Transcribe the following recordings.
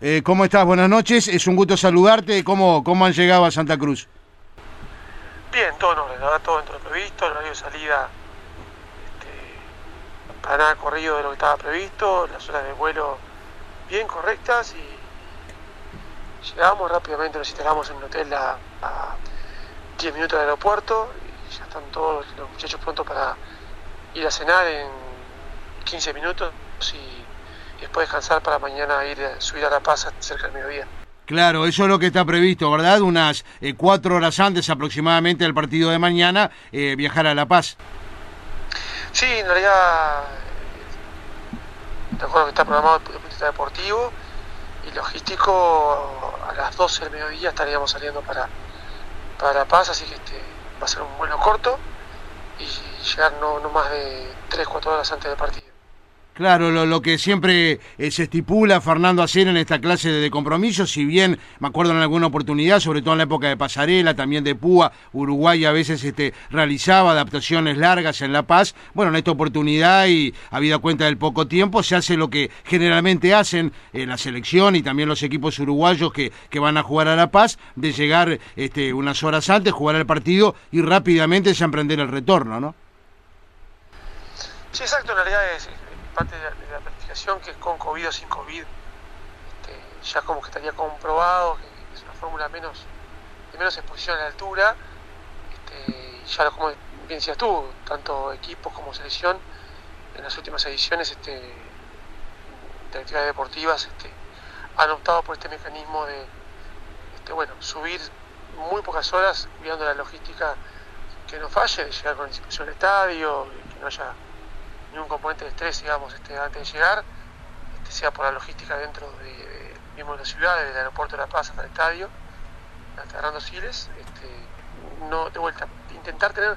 Eh, ¿Cómo estás? Buenas noches. Es un gusto saludarte. ¿Cómo, cómo han llegado a Santa Cruz? Bien, todo en orden, todo dentro de lo previsto, el horario de salida este, para nada corrido de lo que estaba previsto, las horas de vuelo bien correctas y llegamos rápidamente, nos instalamos en un hotel a, a 10 minutos del aeropuerto y ya están todos los muchachos prontos para ir a cenar en 15 minutos y y después descansar para mañana ir a subir a La Paz cerca del mediodía. Claro, eso es lo que está previsto, ¿verdad? Unas eh, cuatro horas antes aproximadamente del partido de mañana, eh, viajar a La Paz. Sí, en realidad, recuerdo que está programado el punto de deportivo y logístico, a las 12 del mediodía estaríamos saliendo para, para La Paz, así que este, va a ser un vuelo corto y llegar no, no más de 3-4 horas antes del partido. Claro, lo, que siempre eh, se estipula Fernando hacer en esta clase de, compromisos, si bien me acuerdo en alguna oportunidad, sobre todo en la época de Pasarela, también de Púa, Uruguay a veces este, realizaba adaptaciones largas en La Paz, bueno, en esta oportunidad y habida cuenta del poco tiempo, se hace lo que generalmente hacen en eh, la selección y también los equipos uruguayos que, que van a jugar a La Paz, de llegar este, unas horas antes, jugar el partido y rápidamente ya emprender el retorno, ¿no? Sí, exacto, en realidad es parte de la, planificación que es con COVID o sin COVID, este, ya como que estaría comprobado que es una fórmula menos, de menos exposición a la altura, este, ya como bien decías tú, tanto equipos como selección, en las últimas ediciones este, de actividades deportivas este, han optado por este mecanismo de este, bueno, subir muy pocas horas cuidando la logística que no falle, de llegar con institución al estadio, que no haya un componente de estrés, digamos, este, antes de llegar, este, sea por la logística dentro de, mismo de la ciudad, desde el aeropuerto de La Paz hasta el estadio, hasta Hernando Siles, este, no, de vuelta, intentar tener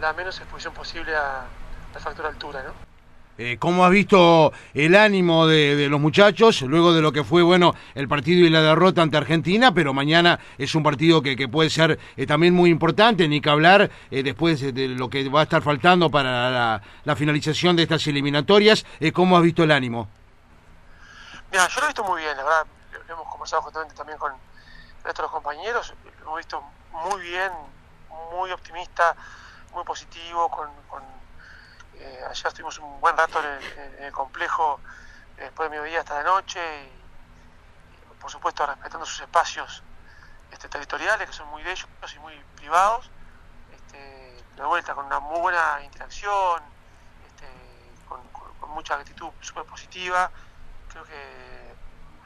la menos exposición posible a la factor altura, ¿no? Eh, ¿Cómo has visto el ánimo de, los muchachos luego de lo que fue bueno el partido y la derrota ante Argentina? Pero mañana es un partido que, puede ser eh, también muy importante, ni que hablar eh, después de lo que va a estar faltando para la, finalización de estas eliminatorias. ¿Cómo has visto el ánimo? Mira, yo lo he visto muy bien, la verdad. Hemos conversado justamente también con nuestros compañeros. Lo hemos visto muy bien, muy optimista, muy positivo, con eh, allá estuvimos un buen rato en el, complejo eh, después de mediodía hasta la noche y, por supuesto respetando sus espacios este, territoriales que son muy de ellos y muy privados este, vuelta con una muy buena interacción este, con, mucha actitud súper positiva. Creo que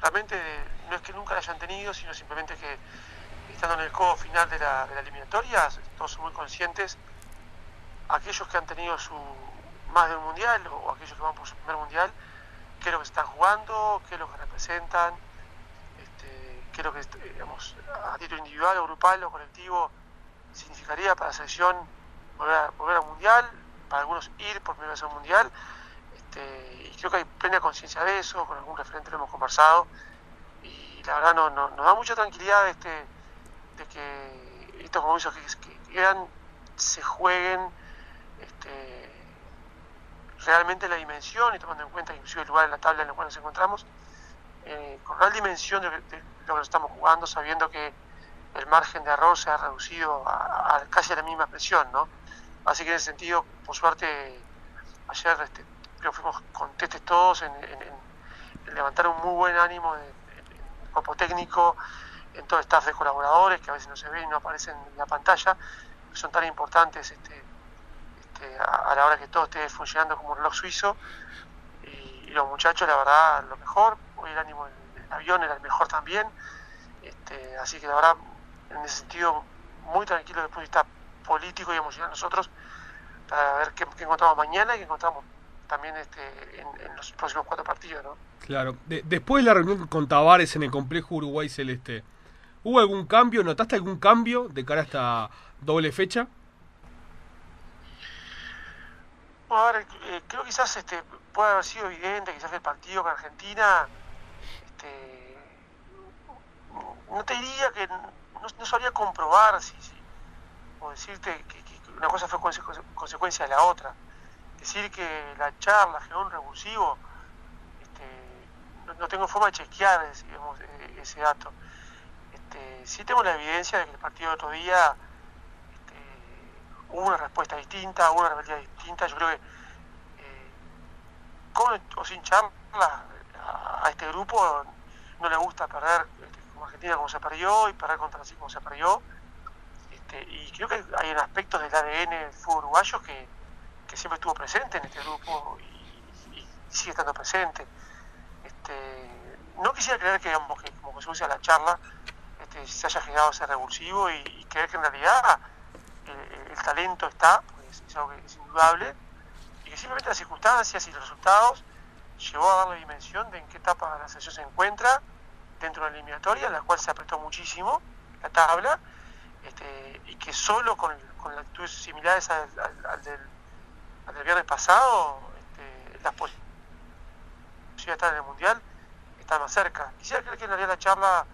realmente no es que nunca la hayan tenido sino simplemente que estando en el codo final de la, de la eliminatoria todos son muy conscientes aquellos que han tenido su, más de un mundial o aquellos que van por su primer mundial, qué es lo que están jugando, qué es lo que representan, este, qué es lo que, digamos, a título individual o grupal o colectivo significaría para la selección volver a, volver a un mundial, para algunos ir por primera vez a un mundial. Este, y creo que hay plena conciencia de eso, con algún referente lo hemos conversado. Y la verdad no, nos da mucha tranquilidad este, de que estos compromisos que, que quedan se jueguen este, realmente la dimensión y tomando en cuenta inclusive el lugar en la tabla en la cual nos encontramos, eh, con real dimensión de, lo que estamos jugando, sabiendo que el margen de error se ha reducido a, casi a la misma presión, ¿no? Así que en ese sentido, por suerte, ayer este, creo fuimos contestes todos en, levantar un muy buen ánimo en, el cuerpo técnico, en todo el staff de colaboradores que a veces no se ven y no aparecen en la pantalla, son tan importantes este, este, a, la hora que todo esté funcionando como un reloj suizo. Y, los muchachos, la verdad, lo mejor. Hoy el ánimo del, avión era el mejor también. Este, así que la verdad, en ese sentido, muy tranquilo desde el punto de vista político y emocional nosotros, para ver qué, encontramos mañana y qué encontramos también este, en, los próximos cuatro partidos. ¿no? Claro. después de la reunión con Tavares en el complejo Uruguay Celeste, ¿hubo algún cambio? ¿Notaste algún cambio de cara a esta doble fecha? A ver, eh, creo quizás este, puede haber sido evidente, quizás el partido con Argentina, este, no te diría que no, sabría comprobar si, o decirte que, una cosa fue consecuencia de la otra. Decir que la charla generó un revulsivo, este, no tengo forma de chequear e, ese dato. Este, sí tengo la evidencia de que el partido del otro día una respuesta distinta, una rebeldía distinta. Yo creo que eh, con o sin charla a, este grupo no le gusta perder este, como Argentina como se perdió y perder contra Brasil como se perdió. Este, y creo que hay un aspecto del ADN del fútbol uruguayo que, que siempre estuvo presente en este grupo y, sigue estando presente. Este, no quisiera creer que, digamos, que como se usa la charla, este, se haya generado ese revulsivo y, creer que en realidad el, talento está, pues es algo que es indudable, y que simplemente las circunstancias y los resultados llevó a darle dimensión de en qué etapa la selección se encuentra dentro de la eliminatoria, la cual se apretó muchísimo la tabla, este, y que solo con, con actitudes similares al, del, al, del, viernes pasado, este, las posibilidades de estar en el Mundial está más cerca. Quisiera creer que en realidad la charla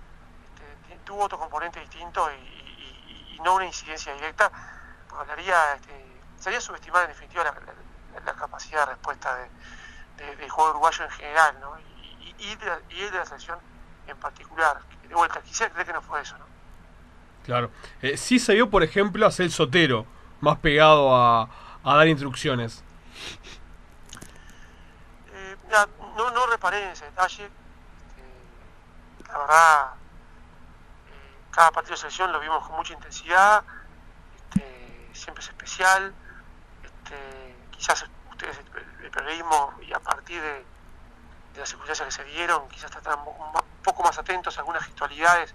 este, tuvo otro componente distinto y, no una incidencia directa, porque hablaría, este, sería subestimar en definitiva la, capacidad de respuesta de, del juego uruguayo en general, ¿no? y, y, de, de la selección en particular. De vuelta, quisiera creer que no fue eso, ¿no? Claro. Eh, sí se vio, por ejemplo, a Cel Sotero, más pegado a, dar instrucciones. Eh, no, no reparé en ese detalle. Este, la verdad, cada partido de selección lo vimos con mucha intensidad. Este, siempre es especial. Este, quizás ustedes, el, periodismo, y a partir de, las circunstancias que se dieron, quizás están un poco más atentos a algunas gestualidades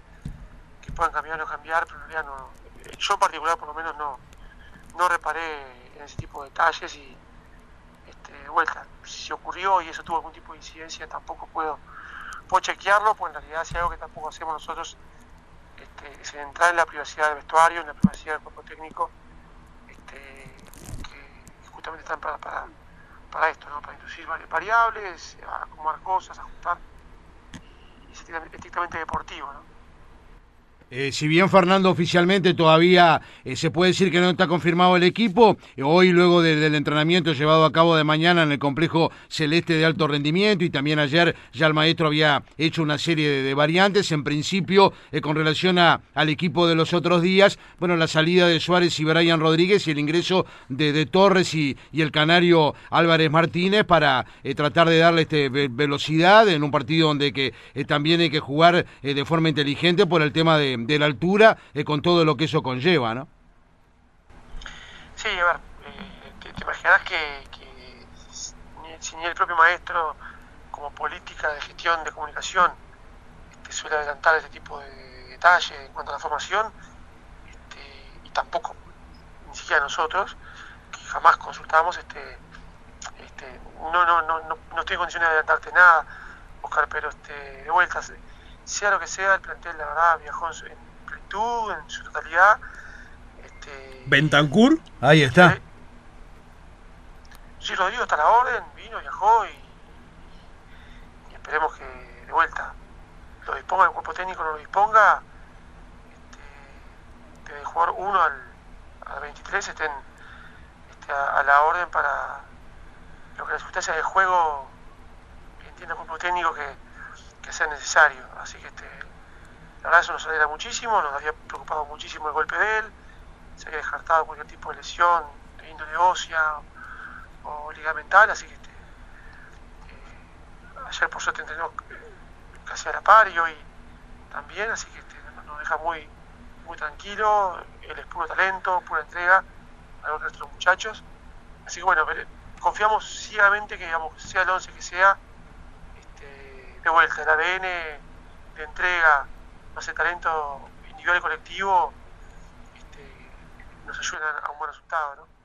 que puedan cambiar o no cambiar, pero en realidad no, yo en particular por lo menos no, no reparé en ese tipo de detalles y este, vuelta, si ocurrió y eso tuvo algún tipo de incidencia tampoco puedo, puedo chequearlo, porque en realidad si algo que tampoco hacemos nosotros este, es entrar en la privacidad del vestuario, en la privacidad del cuerpo técnico, este, que justamente están para, para, para esto, ¿no? para introducir variables, acomodar cosas, ajustar, y es estrictamente deportivo. ¿no? Eh, si bien Fernando oficialmente todavía eh, se puede decir que no está confirmado el equipo, eh, hoy luego del entrenamiento llevado a cabo de mañana en el complejo celeste de alto rendimiento y también ayer ya el maestro había hecho una serie de, variantes, en principio con relación a, al equipo de los otros días, bueno, la salida de Suárez y Brian Rodríguez y el ingreso de, Torres y, el canario Álvarez Martínez para tratar de darle este, velocidad en un partido donde que también hay que jugar de forma inteligente por el tema de de la altura eh, con todo lo que eso conlleva, ¿no? Sí, a ver, eh, te, imaginas que, si ni el propio maestro, como política de gestión de comunicación, este, suele adelantar este tipo de detalles en cuanto a la formación, este, y tampoco, ni siquiera nosotros, que jamás consultamos, este, este, no, no, no, no, estoy en condiciones de adelantarte nada, Oscar, pero este, de vueltas sea lo que sea, el plantel, la verdad, viajó en plenitud, en su totalidad. Este, ¿Bentancur? Ahí está. Sí, Rodrigo está a la orden, vino, viajó y, esperemos que de vuelta lo disponga el cuerpo técnico, no lo disponga, este, de jugar uno al, al 23 estén este, a, la orden para lo que las circunstancias de juego entienda el cuerpo técnico que que sea necesario. Así que este, la verdad eso nos alegra muchísimo, nos había preocupado muchísimo el golpe de él, se había descartado cualquier tipo de lesión de índole ósea o ligamental, así que este, eh, ayer por suerte entrenó eh, casi a la par y hoy también, así que este, nos deja muy, muy tranquilo, él es puro talento, pura entrega, a los nuestros muchachos. Así que bueno, confiamos ciegamente que digamos, sea el 11 que sea, de vuelta, el ADN de entrega, el talento individual y colectivo, este, nos ayudan a un buen resultado, ¿no?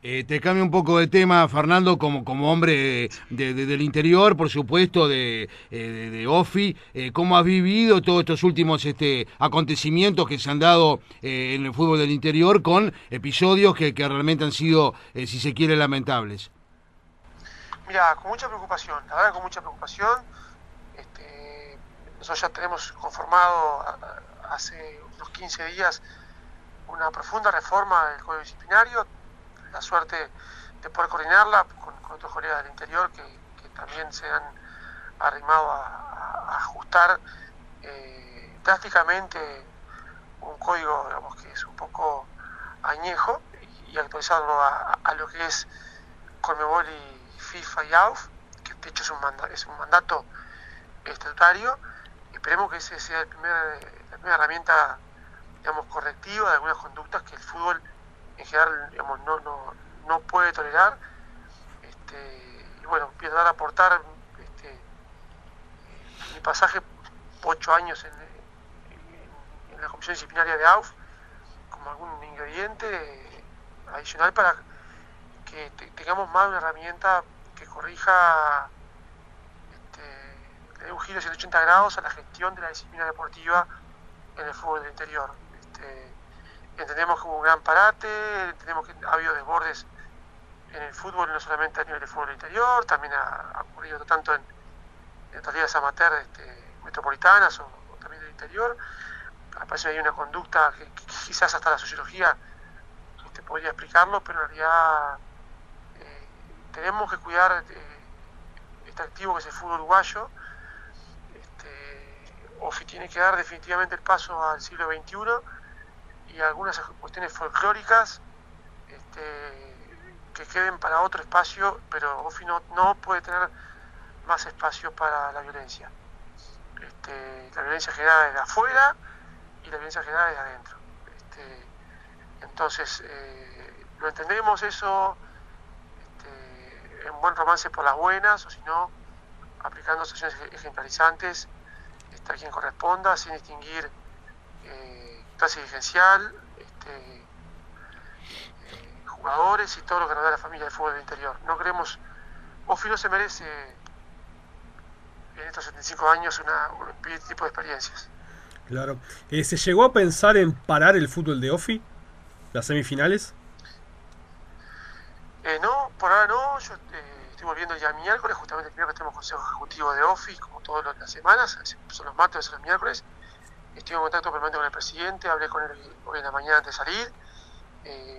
Eh, te cambio un poco de tema, Fernando, como, como hombre de, del interior, por supuesto, de, eh, de, OFI. Eh, ¿Cómo has vivido todos estos últimos este, acontecimientos que se han dado en el fútbol del interior con episodios que, que realmente han sido, si se quiere, lamentables? Mira, con mucha preocupación, la verdad, con mucha preocupación nosotros ya tenemos conformado hace unos 15 días una profunda reforma del Código Disciplinario, la suerte de poder coordinarla con, otros colegas del interior que, también se han arrimado a, ajustar eh, drásticamente un código que es un poco añejo y, actualizarlo a, lo que es Conmebol y FIFA y AUF, que de hecho es un mandato estatutario. Esperemos que ese sea el primer, la primera herramienta digamos, correctiva de algunas conductas que el fútbol en general digamos, no, no, no puede tolerar. Este, y bueno, empezar a aportar este, mi pasaje ocho años en, la comisión disciplinaria de AUF como algún ingrediente adicional para que tengamos más una herramienta que corrija un giro de 180 grados a la gestión de la disciplina deportiva en el fútbol del interior. Este, entendemos que hubo un gran parate, entendemos que ha habido desbordes en el fútbol, no solamente a nivel de fútbol interior, también ha, ocurrido tanto en, en ligas amateur este, metropolitanas o, también del interior. Aparece ahí una conducta que, quizás hasta la sociología este, podría explicarlo, pero en realidad eh, tenemos que cuidar eh, este activo que es el fútbol uruguayo. OFI tiene que dar definitivamente el paso al siglo XXI y algunas cuestiones folclóricas este, que queden para otro espacio, pero OFI no, no puede tener más espacio para la violencia. Este, la violencia generada desde afuera y la violencia generada desde adentro. Este, entonces, eh, lo entendemos eso en buen romance por las buenas, o si no, aplicando acciones ejemplarizantes, está quien corresponda, sin distinguir eh, clase dirigencial, este, eh, jugadores y todo lo que nos da la familia de fútbol del interior. No queremos, Ofi no se merece en estos 75 años una, un tipo de experiencias. Claro. Eh, ¿Se llegó a pensar en parar el fútbol de Ofi? ¿Las semifinales? Eh, no, por ahora no. Yo estoy volviendo ya miércoles, justamente creo que tenemos consejo ejecutivo de Ofi, como todas las semanas, son los martes o los miércoles. Estoy en contacto permanente con el presidente, hablé con él hoy en la mañana antes de salir.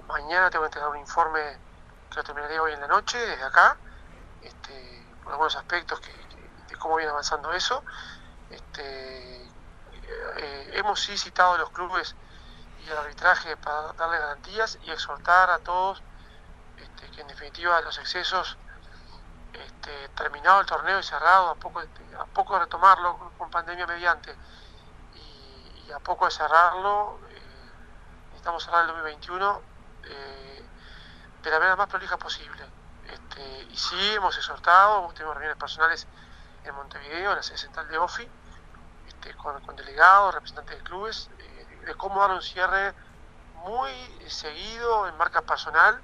mañana tengo que entregar un informe que lo terminaré hoy en la noche, desde acá, este, por algunos aspectos que, de cómo viene avanzando eso. Este, eh, hemos sí citado a los clubes y al arbitraje para darle garantías y exhortar a todos este, que en definitiva los excesos, este, terminado el torneo y cerrado, a poco, a poco de retomarlo con pandemia mediante y, a poco de cerrarlo, eh, necesitamos cerrar el 2021 eh, de la manera más prolija posible. Este, y sí hemos exhortado, hemos tenido reuniones personales en Montevideo, en la sede central de OFI, este, con, delegados, representantes de clubes, eh, de cómo dar un cierre muy seguido en marca personal,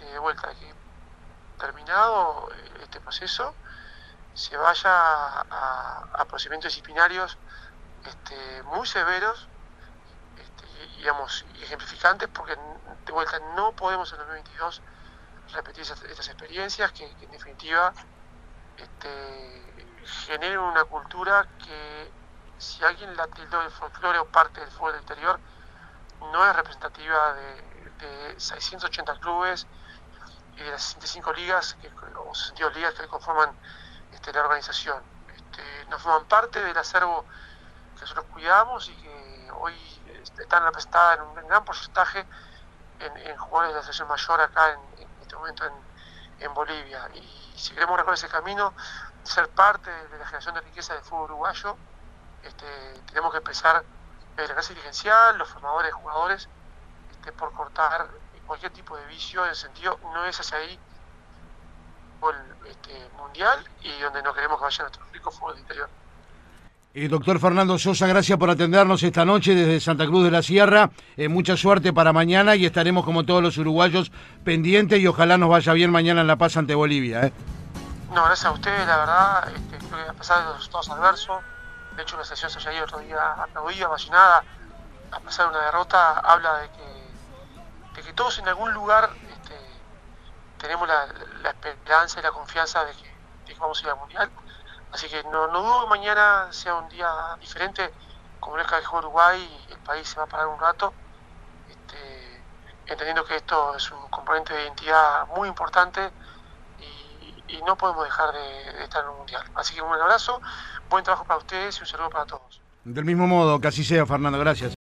de vuelta, que terminado eh, este proceso, se vaya a, procedimientos disciplinarios este, muy severos este, digamos, y ejemplificantes, porque de vuelta no podemos en 2022 repetir estas, experiencias que, en definitiva este, generen una cultura que si alguien la tildó de folclore o parte del fútbol del interior, no es representativa de, 680 clubes y de las 65 ligas o 62 ligas que conforman este, la organización. Este, no forman parte del acervo que nosotros cuidamos y que hoy este, están representadas en un gran porcentaje en, jugadores de la selección mayor acá en, este momento en, Bolivia. Y si queremos recorrer ese camino, ser parte de la generación de riqueza del fútbol uruguayo, este, tenemos que empezar la clase dirigencial, los formadores de jugadores, este, por cortar cualquier tipo de vicio en el sentido, no es hacia ahí el este, mundial y donde no queremos que vaya nuestro rico fútbol de interior. Eh, doctor Fernando Sosa, gracias por atendernos esta noche desde Santa Cruz de la Sierra. Eh, mucha suerte para mañana y estaremos como todos los uruguayos pendientes y ojalá nos vaya bien mañana en La Paz ante Bolivia. ¿eh? No, gracias a ustedes, la verdad, este, creo que a pesar de los resultados adversos, de hecho la sesión se ha ido otro día aplaudida, apasionada, a pesar de una derrota, habla de que, de que todos en algún lugar este, tenemos la, esperanza y la confianza de que, vamos a ir al Mundial. Así que no, dudo que mañana sea un día diferente, como el que Uruguay, el país se va a parar un rato, este, entendiendo que esto es un componente de identidad muy importante y no podemos dejar de, de estar en un mundial. Así que un abrazo, buen trabajo para ustedes y un saludo para todos. Del mismo modo, que así sea, Fernando, gracias.